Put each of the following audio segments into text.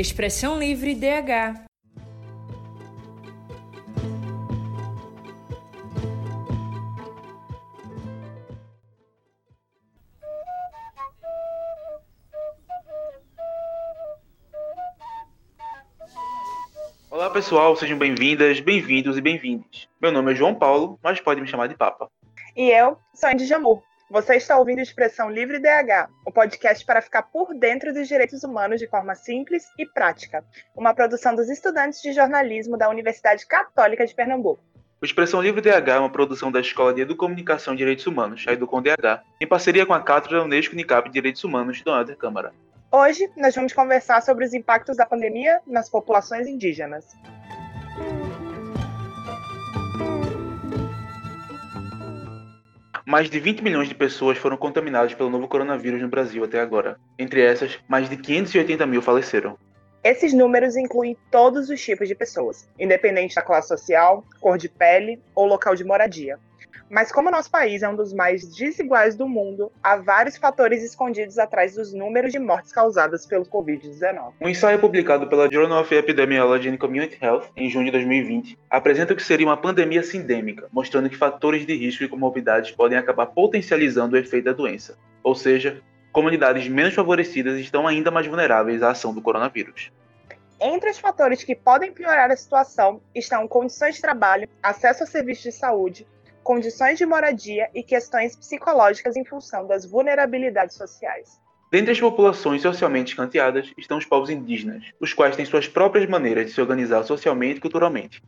Expressão Livre DH. Olá pessoal, sejam bem-vindas, bem-vindos e bem-vindes. Meu nome é João Paulo, mas pode me chamar de Papa. E eu sou Andy Jamur. Você está ouvindo Expressão Livre DH, o um podcast para ficar por dentro dos direitos humanos de forma simples e prática. Uma produção dos estudantes de jornalismo da Universidade Católica de Pernambuco. O Expressão Livre DH é uma produção da Escola de Educomunicação e Direitos Humanos, a Educom DH, em parceria com a Cátedra Unesco Unicap de Direitos Humanos, do Alder Câmara. Hoje, nós vamos conversar sobre os impactos da pandemia nas populações indígenas. Mais de 20 milhões de pessoas foram contaminadas pelo novo coronavírus no Brasil até agora. Entre essas, mais de 580 mil faleceram. Esses números incluem todos os tipos de pessoas, independente da classe social, cor de pele ou local de moradia. Mas como nosso país é um dos mais desiguais do mundo, há vários fatores escondidos atrás dos números de mortes causadas pelo Covid-19. Um ensaio publicado pela Journal of Epidemiology and Community Health em junho de 2020 apresenta o que seria uma pandemia sindêmica, mostrando que fatores de risco e comorbidades podem acabar potencializando o efeito da doença. Ou seja, comunidades menos favorecidas estão ainda mais vulneráveis à ação do coronavírus. Entre os fatores que podem piorar a situação estão condições de trabalho, acesso a serviços de saúde, condições de moradia e questões psicológicas em função das vulnerabilidades sociais. Dentre as populações socialmente escanteadas estão os povos indígenas, os quais têm suas próprias maneiras de se organizar socialmente e culturalmente.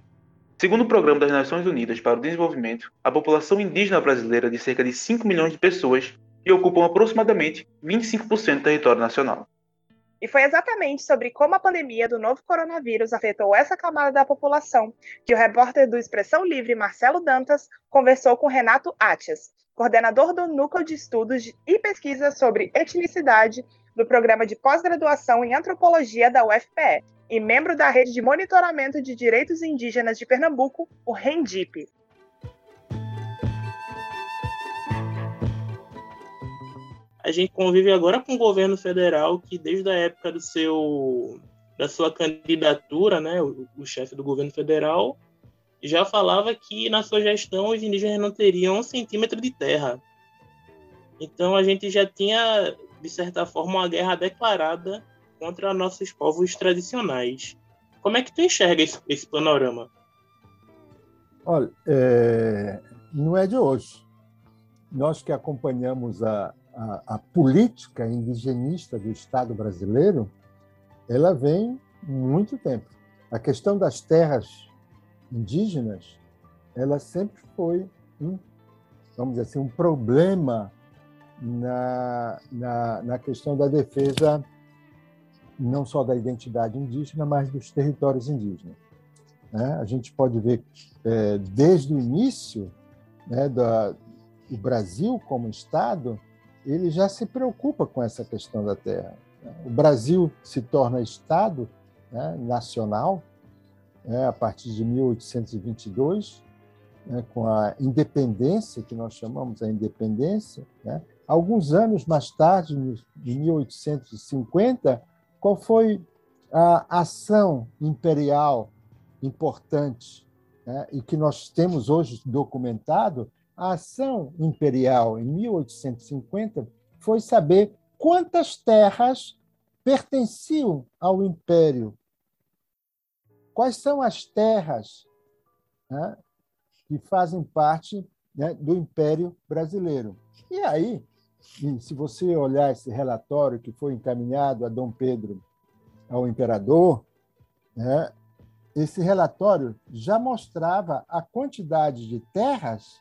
Segundo o Programa das Nações Unidas para o Desenvolvimento, a população indígena brasileira é de cerca de 5 milhões de pessoas e ocupam aproximadamente 25% do território nacional. E foi exatamente sobre como a pandemia do novo coronavírus afetou essa camada da população que o repórter do Expressão Livre, Marcelo Dantas, conversou com Renato Atias, coordenador do Núcleo de Estudos e Pesquisa sobre Etnicidade do Programa de Pós-Graduação em Antropologia da UFPE e membro da Rede de Monitoramento de Direitos Indígenas de Pernambuco, o RENDIP. A gente convive agora com o governo federal que desde a época do seu da sua candidatura, né, o, o chefe do governo federal já falava que na sua gestão os indígenas não teriam um centímetro de terra. Então a gente já tinha de certa forma uma guerra declarada contra nossos povos tradicionais. Como é que tu enxerga esse, esse panorama? Olha, é, não é de hoje. Nós que acompanhamos a, a, a, política indigenista do Estado brasileiro, ela vem muito tempo. A questão das terras indígenas, ela sempre foi um, vamos dizer assim, um problema na, na, na questão da defesa não só da identidade indígena, mas dos territórios indígenas. Né? A gente pode ver é, desde o início né, da, do Brasil como Estado, ele já se preocupa com essa questão da terra. O Brasil se torna Estado né, nacional né, a partir de 1822, né, com a independência, que nós chamamos a independência. Né. Alguns anos mais tarde, em 1850, qual foi a ação imperial importante né, e que nós temos hoje documentado a ação imperial em 1850 foi saber quantas terras pertenciam ao império. Quais são as terras né, que fazem parte né, do Império Brasileiro? E aí, se você olhar esse relatório que foi encaminhado a Dom Pedro, ao imperador, né, esse relatório já mostrava a quantidade de terras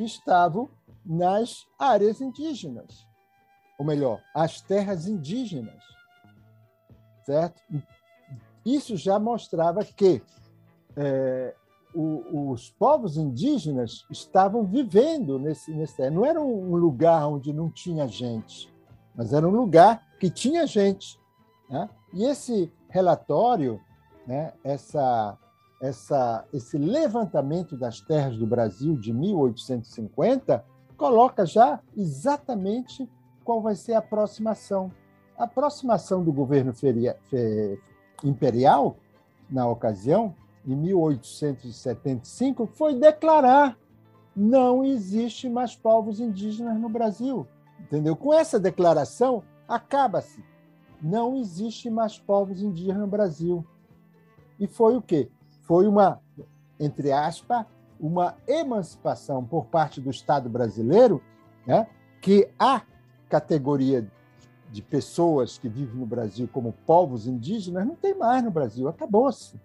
que estavam nas áreas indígenas, ou melhor, as terras indígenas, certo? Isso já mostrava que é, o, os povos indígenas estavam vivendo nesse, nesse. Não era um lugar onde não tinha gente, mas era um lugar que tinha gente. Né? E esse relatório, né, essa essa, esse levantamento das terras do Brasil de 1850 coloca já exatamente qual vai ser a aproximação. A aproximação do governo feria, fe, imperial, na ocasião, em 1875, foi declarar não existe mais povos indígenas no Brasil. Entendeu? Com essa declaração, acaba-se. Não existe mais povos indígenas no Brasil. E foi o quê? Foi uma, entre aspas, uma emancipação por parte do Estado brasileiro, né, que a categoria de pessoas que vivem no Brasil como povos indígenas não tem mais no Brasil, acabou-se.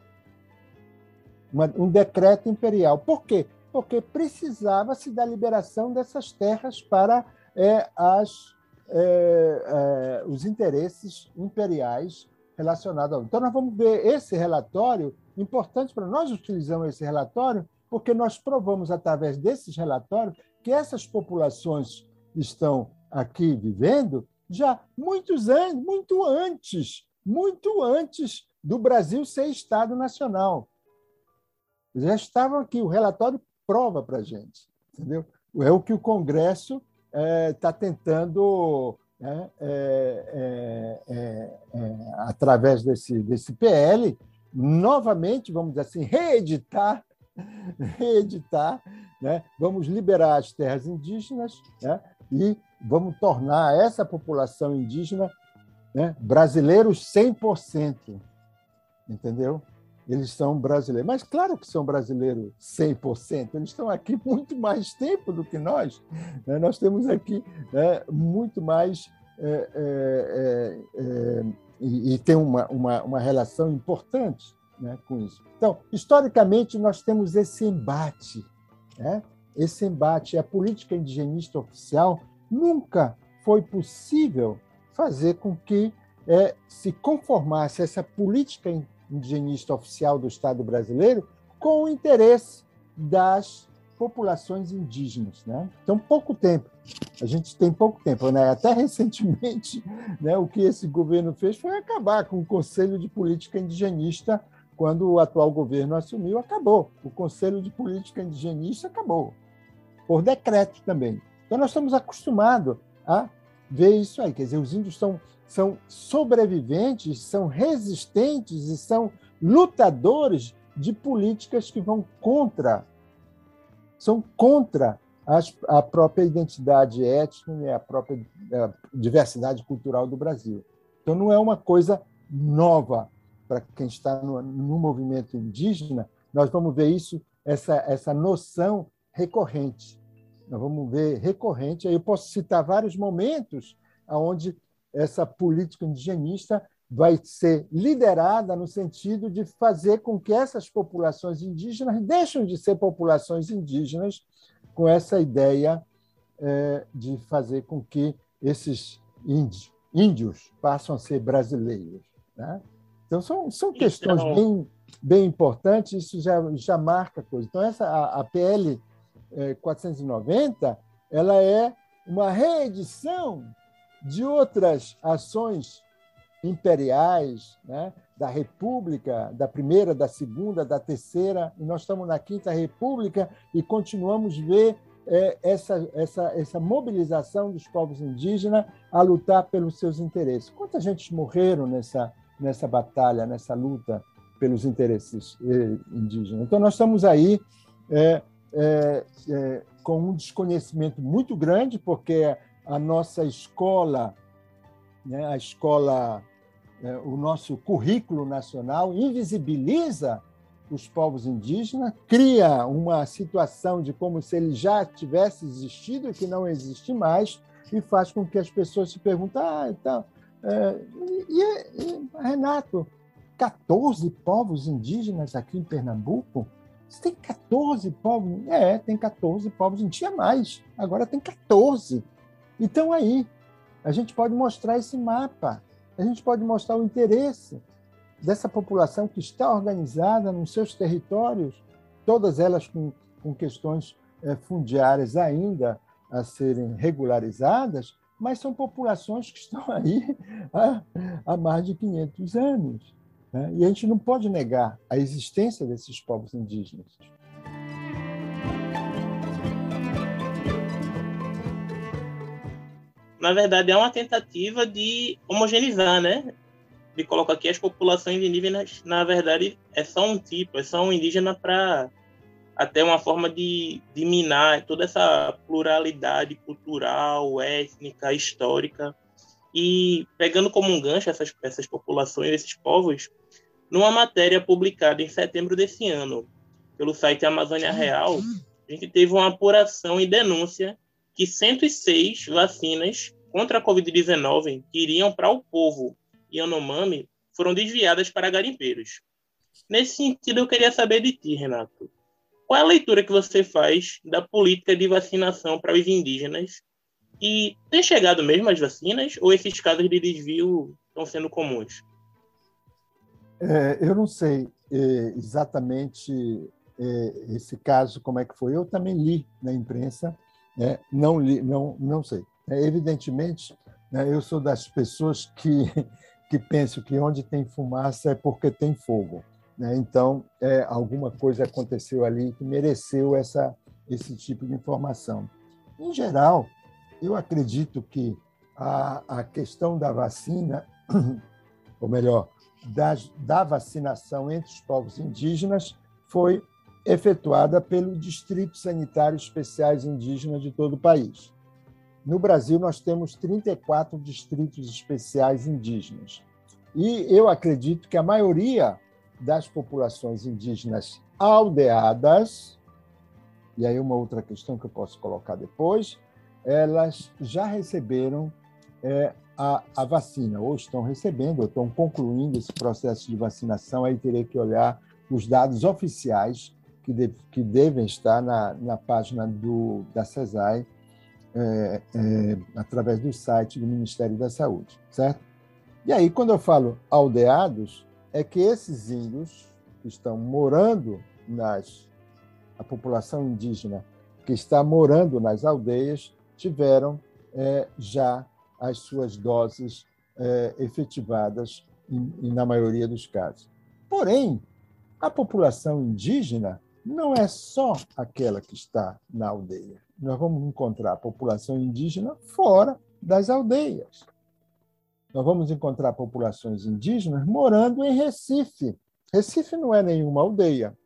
Um decreto imperial. Por quê? Porque precisava-se da liberação dessas terras para é, as, é, é, os interesses imperiais relacionados ao. Então, nós vamos ver esse relatório, importante para nós utilizamos esse relatório, porque nós provamos, através desses relatórios, que essas populações estão aqui vivendo já muitos anos, muito antes, muito antes do Brasil ser Estado Nacional. Já estavam aqui, o relatório prova para a gente, entendeu? É o que o Congresso está é, tentando, né, é, é, é, é, através desse, desse PL, novamente, vamos dizer assim, reeditar, reeditar, né? vamos liberar as terras indígenas né? e vamos tornar essa população indígena né, brasileiros 100%. Entendeu? Eles são brasileiros. Mas claro que são brasileiros 100%. Eles estão aqui muito mais tempo do que nós. Né? Nós temos aqui né, muito mais. É, é, é, é e, e, tem uma, uma, uma relação importante né, com isso. Então, historicamente, nós temos esse embate. Né? Esse embate. A política indigenista oficial nunca foi possível fazer com que é, se conformasse essa política indigenista oficial do Estado brasileiro com o interesse das populações indígenas. Né? Então, pouco tempo. A gente tem pouco tempo. Né? Até recentemente, né, o que esse governo fez foi acabar com o Conselho de Política Indigenista quando o atual governo assumiu, acabou. O Conselho de Política Indigenista acabou. Por decreto também. Então, nós estamos acostumados a ver isso aí. Quer dizer, os índios são, são sobreviventes, são resistentes e são lutadores de políticas que vão contra, são contra as, a própria identidade étnica e a própria a diversidade cultural do Brasil. Então, não é uma coisa nova para quem está no, no movimento indígena. Nós vamos ver isso, essa, essa noção recorrente nós vamos ver recorrente. Eu posso citar vários momentos onde essa política indigenista vai ser liderada no sentido de fazer com que essas populações indígenas deixem de ser populações indígenas com essa ideia é, de fazer com que esses índios, índios passem a ser brasileiros. Né? Então, são, são questões então... bem, bem importantes, isso já, já marca coisa. Então, essa, a, a PL 490, é, ela é uma reedição de outras ações imperiais, né? da República, da primeira, da segunda, da terceira, e nós estamos na quinta República e continuamos ver é, essa, essa, essa mobilização dos povos indígenas a lutar pelos seus interesses. Quanta gente morreram nessa, nessa batalha, nessa luta pelos interesses eh, indígenas? Então, nós estamos aí é, é, é, com um desconhecimento muito grande, porque a nossa escola, né, a escola, o nosso currículo nacional invisibiliza os povos indígenas, cria uma situação de como se ele já tivesse existido e que não existe mais, e faz com que as pessoas se perguntem: ah, então, é, e, e, Renato, 14 povos indígenas aqui em Pernambuco? Você tem 14 povos? É, tem 14 povos. Não tinha mais. Agora tem 14. Então aí, a gente pode mostrar esse mapa. A gente pode mostrar o interesse dessa população que está organizada nos seus territórios, todas elas com, com questões é, fundiárias ainda a serem regularizadas, mas são populações que estão aí há, há mais de 500 anos. Né? E a gente não pode negar a existência desses povos indígenas. Na verdade, é uma tentativa de homogeneizar, né? de colocar aqui as populações indígenas, na verdade, é só um tipo, é só um indígena para até uma forma de, de minar toda essa pluralidade cultural, étnica, histórica. E pegando como um gancho essas, essas populações, esses povos, numa matéria publicada em setembro desse ano pelo site Amazônia Real, a gente teve uma apuração e denúncia que 106 vacinas contra a Covid-19 que iriam para o povo Yanomami foram desviadas para garimpeiros. Nesse sentido, eu queria saber de ti, Renato. Qual é a leitura que você faz da política de vacinação para os indígenas? E tem chegado mesmo as vacinas ou esses casos de desvio estão sendo comuns? É, eu não sei é, exatamente é, esse caso como é que foi. Eu também li na imprensa, né? não li, não não sei. É, evidentemente, né, eu sou das pessoas que que pensam que onde tem fumaça é porque tem fogo. Né? Então, é, alguma coisa aconteceu ali que mereceu essa, esse tipo de informação. Em geral, eu acredito que a, a questão da vacina, ou melhor, da, da vacinação entre os povos indígenas, foi efetuada pelo Distrito Sanitário Especiais Indígenas de todo o país. No Brasil, nós temos 34 distritos especiais indígenas. E eu acredito que a maioria das populações indígenas aldeadas, e aí uma outra questão que eu posso colocar depois, elas já receberam é, a, a, vacina, ou estão recebendo, ou estão concluindo esse processo de vacinação, aí terei que olhar os dados oficiais que, de, que devem estar na, na página do, da CESAI, é, é, através do site do Ministério da Saúde, certo? E aí, quando eu falo aldeados, é que esses índios que estão morando nas. a população indígena que está morando nas aldeias tiveram é, já as suas doses é, efetivadas, na maioria dos casos. Porém, a população indígena não é só aquela que está na aldeia nós vamos encontrar a população indígena fora das aldeias. Nós vamos encontrar populações indígenas morando em Recife. Recife não é nenhuma aldeia,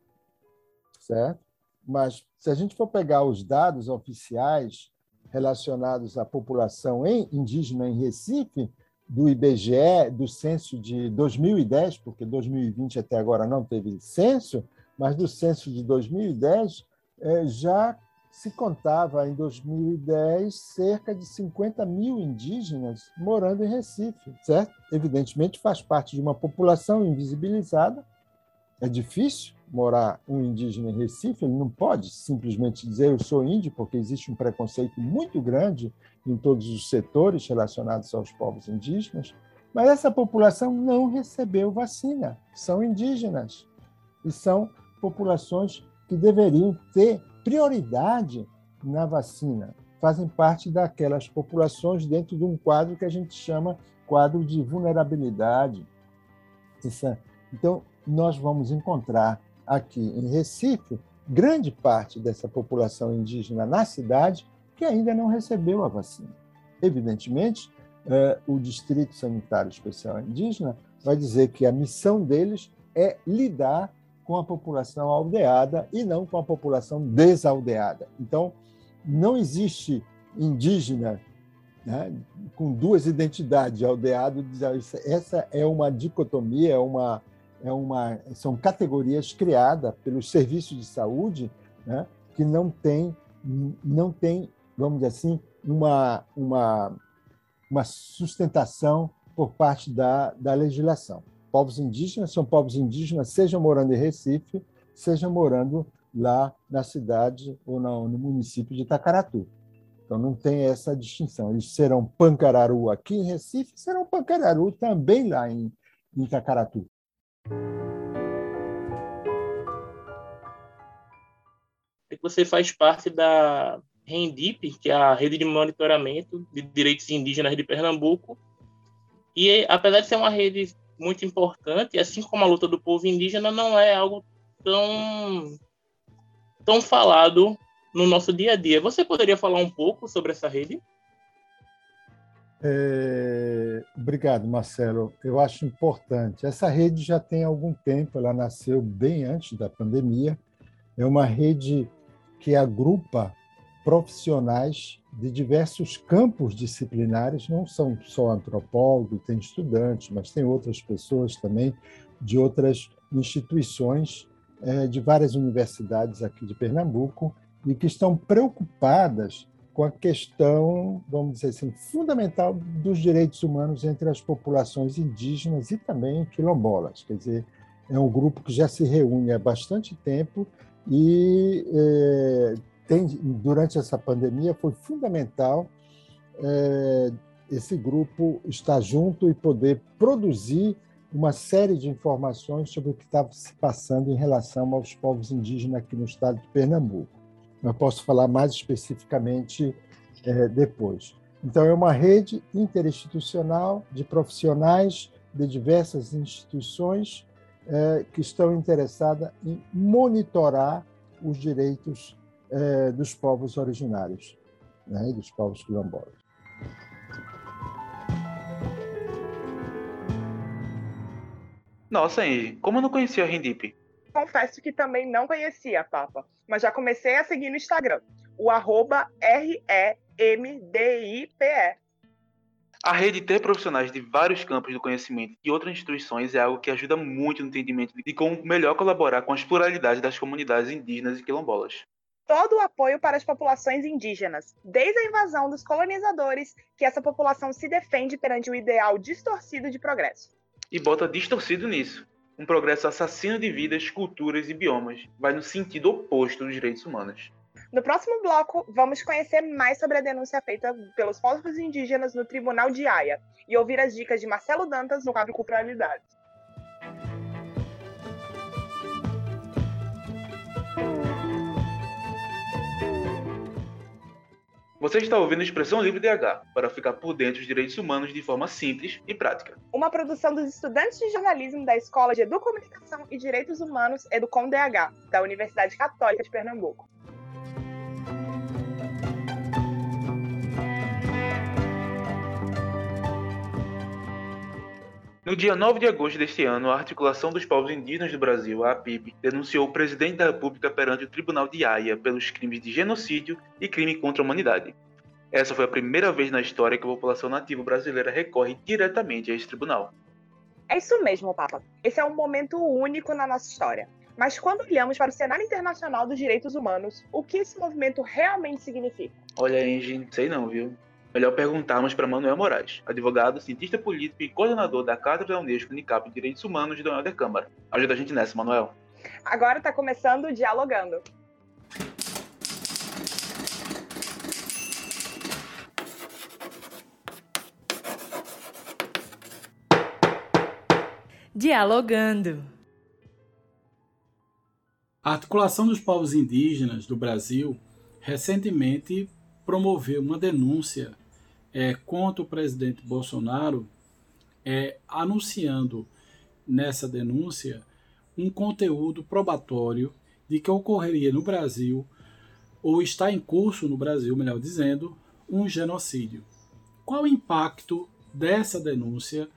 certo? Mas se a gente for pegar os dados oficiais relacionados à população indígena em Recife, do IBGE, do censo de 2010, porque 2020 até agora não teve censo, mas do censo de 2010 eh, já se contava em 2010 cerca de 50 mil indígenas morando em Recife, certo? Evidentemente faz parte de uma população invisibilizada. É difícil morar um indígena em Recife, ele não pode simplesmente dizer eu sou índio, porque existe um preconceito muito grande em todos os setores relacionados aos povos indígenas. Mas essa população não recebeu vacina, são indígenas e são populações que deveriam ter prioridade na vacina, fazem parte daquelas populações dentro de um quadro que a gente chama quadro de vulnerabilidade. Então, nós vamos encontrar aqui em Recife grande parte dessa população indígena na cidade que ainda não recebeu a vacina. Evidentemente, eh, o Distrito Sanitário Especial Indígena vai dizer que a missão deles é lidar com a população aldeada e não com a população desaldeada. Então, não existe indígena né, com duas identidades, aldeado e. Essa é uma dicotomia, é uma, é uma, são categorias criadas pelos serviços de saúde né, que não tem, não tem, vamos dizer assim, uma, uma, uma sustentação por parte da, da legislação povos indígenas são povos indígenas, sejam morando em Recife, sejam morando lá na cidade ou no, município de Itacaratu. Então não tem essa distinção. Eles serão pancararu aqui em Recife, serão pancararu também lá em, Itacaratu. Você faz parte da RENDIP, que é a Rede de Monitoramento de Direitos Indígenas de Pernambuco. E apesar de ser uma rede muito importante, assim como a luta do povo indígena não é algo tão tão falado no nosso dia a dia. Você poderia falar um pouco sobre essa rede? É... Obrigado, Marcelo. Eu acho importante. Essa rede já tem algum tempo, ela nasceu bem antes da pandemia. É uma rede que agrupa profissionais de diversos campos disciplinares, não são só antropólogos, tem estudantes, mas tem outras pessoas também de outras instituições é, de várias universidades aqui de Pernambuco e que estão preocupadas com a questão, vamos dizer assim, fundamental dos direitos humanos entre as populações indígenas e também quilombolas. Quer dizer, é um grupo que já se reúne há bastante tempo e é, tem, durante essa pandemia foi fundamental é, esse grupo estar junto e poder produzir uma série de informações sobre o que estava se passando em relação aos povos indígenas aqui no estado de Pernambuco. Eu posso falar mais especificamente é, depois. Então, é uma rede interinstitucional de profissionais de diversas instituições é, que estão interessadas em monitorar os direitos é, dos povos originários né, e dos povos quilombolas. Nossa, Angie, como eu não conhecia a Rendip? Confesso que também não conhecia, Papa, mas já comecei a seguir no Instagram, o arroba R-E-M-D-I-P-E. A rede ter profissionais de vários campos do conhecimento e outras instituições é algo que ajuda muito no entendimento de como melhor colaborar com as pluralidades das comunidades indígenas e quilombolas. Todo o apoio para as populações indígenas, desde a invasão dos colonizadores, que essa população se defende perante o ideal distorcido de progresso e bota distorcido nisso. Um progresso assassino de vidas, culturas e biomas. Vai no sentido oposto dos direitos humanos. No próximo bloco, vamos conhecer mais sobre a denúncia feita pelos povos indígenas no Tribunal de Haia e ouvir as dicas de Marcelo Dantas no quadro Culturalidade. Você está ouvindo Expressão Livre DH para ficar por dentro dos direitos humanos de forma simples e prática. Uma produção dos estudantes de jornalismo da Escola de Educomunicação e Direitos Humanos Educom DH, da Universidade Católica de Pernambuco. No dia 9 de agosto deste ano, a Articulação dos Povos Indígenas do Brasil, a APIB, denunciou o presidente da República perante o Tribunal de Haia pelos crimes de genocídio e crime contra a humanidade. Essa foi a primeira vez na história que a população nativa brasileira recorre diretamente a esse tribunal. É isso mesmo, Papa. Esse é um momento único na nossa história. Mas quando olhamos para o cenário internacional dos direitos humanos, o que esse movimento realmente significa? Olha, Angie, sei não, viu? Melhor perguntarmos para Manuel Moraes, advogado, cientista político e coordenador da Cátedra da Unesco Unicap de Direitos Humanos de Dona Câmara. Ajuda a gente nessa, Manuel. Agora está começando o Dialogando. Dialogando. A Articulação dos Povos Indígenas do Brasil recentemente promoveu uma denúncia é, contra o presidente Bolsonaro, é, anunciando nessa denúncia um conteúdo probatório de que ocorreria no Brasil, ou está em curso no Brasil, melhor dizendo, um genocídio. Qual o impacto dessa denúncia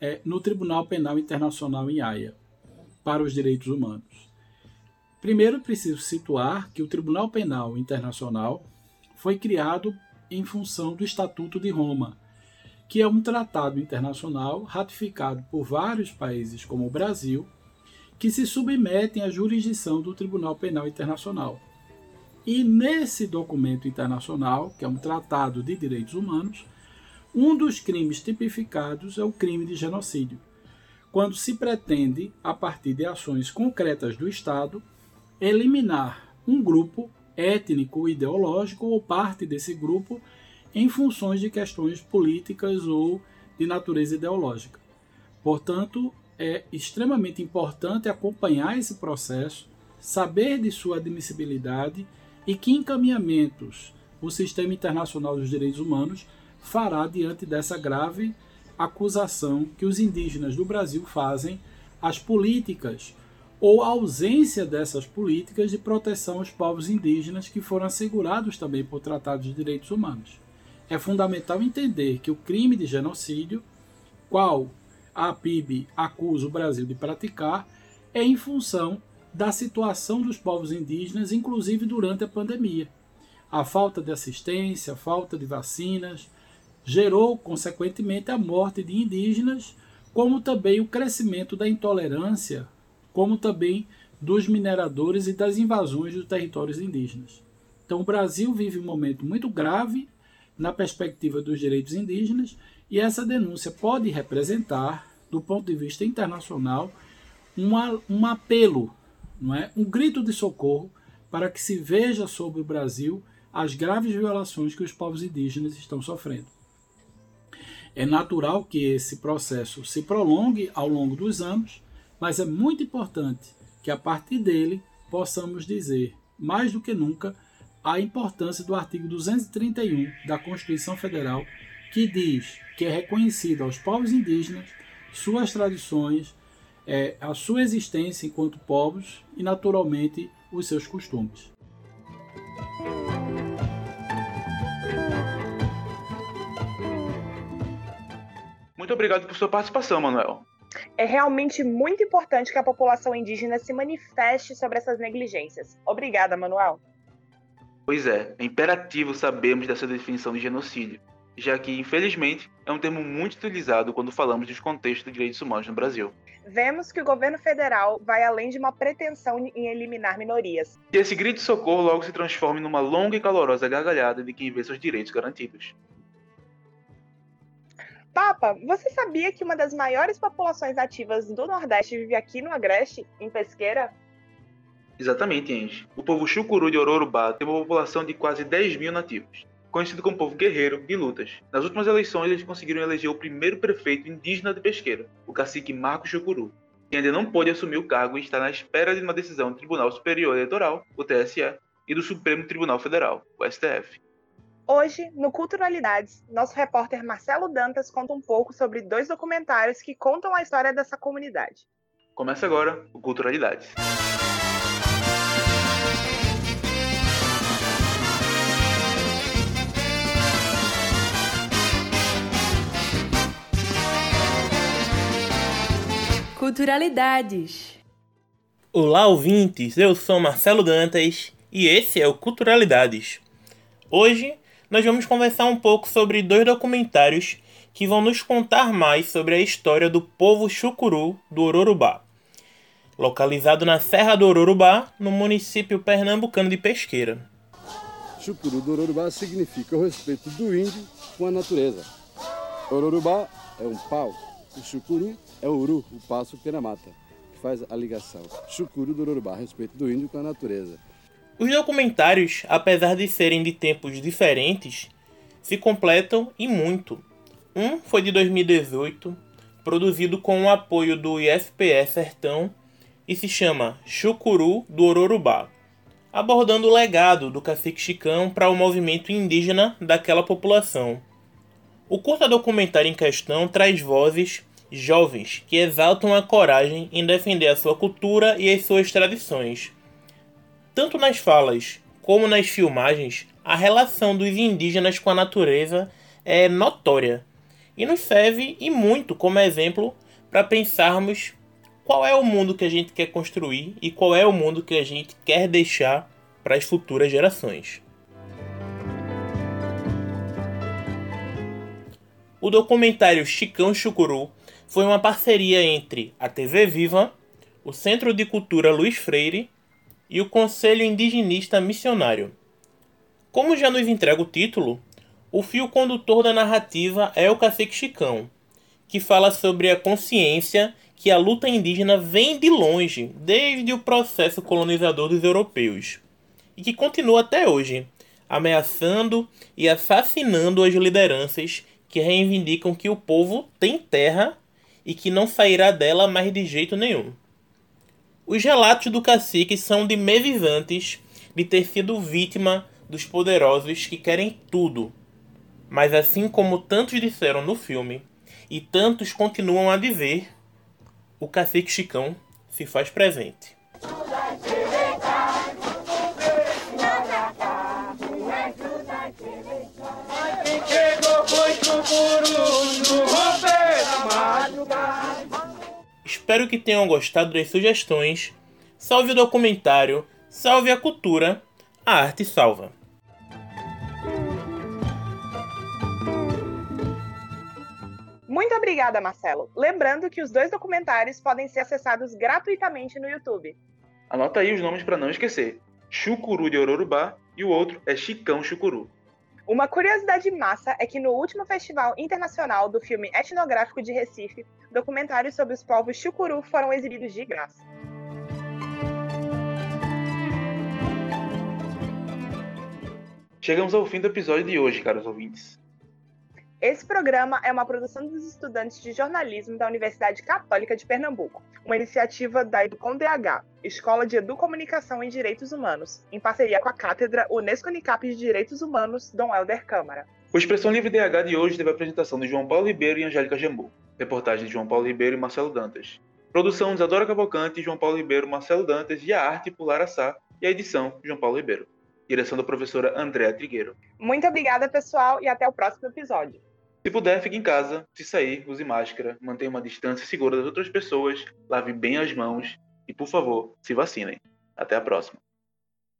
é, no Tribunal Penal Internacional em Haia para os direitos humanos? Primeiro, preciso situar que o Tribunal Penal Internacional foi criado em função do Estatuto de Roma, que é um tratado internacional ratificado por vários países, como o Brasil, que se submetem à jurisdição do Tribunal Penal Internacional. E nesse documento internacional, que é um tratado de direitos humanos, um dos crimes tipificados é o crime de genocídio, quando se pretende, a partir de ações concretas do Estado, eliminar um grupo étnico, ideológico ou parte desse grupo em funções de questões políticas ou de natureza ideológica. Portanto, é extremamente importante acompanhar esse processo, saber de sua admissibilidade e que encaminhamentos o Sistema Internacional dos Direitos Humanos fará diante dessa grave acusação que os indígenas do Brasil fazem às políticas ou a ausência dessas políticas de proteção aos povos indígenas que foram assegurados também por tratados de direitos humanos. é fundamental entender que o crime de genocídio, qual a PIB acusa o Brasil de praticar, é em função da situação dos povos indígenas, inclusive durante a pandemia. A falta de assistência, a falta de vacinas, gerou, consequentemente, a morte de indígenas, como também o crescimento da intolerância, como também dos mineradores e das invasões dos territórios indígenas. Então, o Brasil vive um momento muito grave na perspectiva dos direitos indígenas e essa denúncia pode representar, do ponto de vista internacional, uma, um apelo, não é? um grito de socorro para que se veja sobre o Brasil as graves violações que os povos indígenas estão sofrendo. É natural que esse processo se prolongue ao longo dos anos, mas é muito importante que a partir dele possamos dizer, mais do que nunca, a importância do artigo 231 da Constituição Federal, que diz que é reconhecido aos povos indígenas suas tradições, é, a sua existência enquanto povos e, naturalmente, os seus costumes. Muito obrigado por sua participação, Manuel. É realmente muito importante que a população indígena se manifeste sobre essas negligências. Obrigada, Manuel. Pois é, é imperativo sabermos dessa definição de genocídio, já que, infelizmente, é um termo muito utilizado quando falamos dos contextos de direitos humanos no Brasil. Vemos que o governo federal vai além de uma pretensão em eliminar minorias. Que esse grito de socorro logo se transforme numa longa e calorosa gargalhada de quem vê seus direitos garantidos. Papa, você sabia que uma das maiores populações ativas do Nordeste vive aqui no Agreste, em Pesqueira? Exatamente, Ange. O povo Chucuru de Ororubá tem uma população de quase 10 mil nativos, conhecido como povo guerreiro de lutas. Nas últimas eleições, eles conseguiram eleger o primeiro prefeito indígena de Pesqueira, o cacique Marco Chucuru, que ainda não pôde assumir o cargo e está na espera de uma decisão do Tribunal Superior Eleitoral, o TSE, e do Supremo Tribunal Federal, o STF. Hoje, no Culturalidades, nosso repórter Marcelo Dantas conta um pouco sobre dois documentários que contam a história dessa comunidade. Começa agora o Culturalidades. Culturalidades. Olá, ouvintes! Eu sou Marcelo Dantas e esse é o Culturalidades. Hoje nós vamos conversar um pouco sobre dois documentários que vão nos contar mais sobre a história do povo chucuru do Ororubá. Localizado na Serra do Ororubá, no município pernambucano de Pesqueira. Chucuru do Ororubá significa o respeito do índio com a natureza. Ororubá é um pau, o chucuru é o uru, o passo que na mata, que faz a ligação. Chucuru do Ororubá, respeito do índio com a natureza. Os documentários, apesar de serem de tempos diferentes, se completam e muito. Um foi de 2018, produzido com o apoio do IFPE Sertão e se chama Chucuru do Ororubá, abordando o legado do cacique Chicão para o movimento indígena daquela população. O curta documentário em questão traz vozes jovens que exaltam a coragem em defender a sua cultura e as suas tradições tanto nas falas como nas filmagens, a relação dos indígenas com a natureza é notória e nos serve e muito como exemplo para pensarmos qual é o mundo que a gente quer construir e qual é o mundo que a gente quer deixar para as futuras gerações. O documentário Chicão Chucuru foi uma parceria entre a TV Viva, o Centro de Cultura Luiz Freire e o Conselho Indigenista Missionário. Como já nos entrega o título, o fio condutor da narrativa é o Cacique Chicão, que fala sobre a consciência que a luta indígena vem de longe, desde o processo colonizador dos europeus, e que continua até hoje, ameaçando e assassinando as lideranças que reivindicam que o povo tem terra e que não sairá dela mais de jeito nenhum. Os relatos do cacique são de meses antes de ter sido vítima dos poderosos que querem tudo. Mas assim como tantos disseram no filme, e tantos continuam a dizer, o cacique Chicão se faz presente. Espero que tenham gostado das sugestões. Salve o documentário, salve a cultura, a arte salva. Muito obrigada, Marcelo. Lembrando que os dois documentários podem ser acessados gratuitamente no YouTube. Anota aí os nomes para não esquecer: Chucuru de Ororubá e o outro é Chicão Chucuru. Uma curiosidade massa é que no último Festival Internacional do Filme Etnográfico de Recife, documentários sobre os povos chucuru foram exibidos de graça. Chegamos ao fim do episódio de hoje, caros ouvintes. Esse programa é uma produção dos estudantes de jornalismo da Universidade Católica de Pernambuco, uma iniciativa da Educom DH, Escola de Educomunicação e Direitos Humanos, em parceria com a Cátedra Unesco Unicap de Direitos Humanos, Dom Helder Câmara. O Expressão Livre DH de hoje teve a apresentação de João Paulo Ribeiro e Angélica Jambu, reportagem de João Paulo Ribeiro e Marcelo Dantas, produção de Isadora Cavalcante, João Paulo Ribeiro, Marcelo Dantas e a arte por Lara Sá e a edição João Paulo Ribeiro. Direção da professora Andréa Trigueiro. Muito obrigada, pessoal, e até o próximo episódio. Se puder, fique em casa. Se sair, use máscara, mantenha uma distância segura das outras pessoas, lave bem as mãos e, por favor, se vacinem. Até a próxima.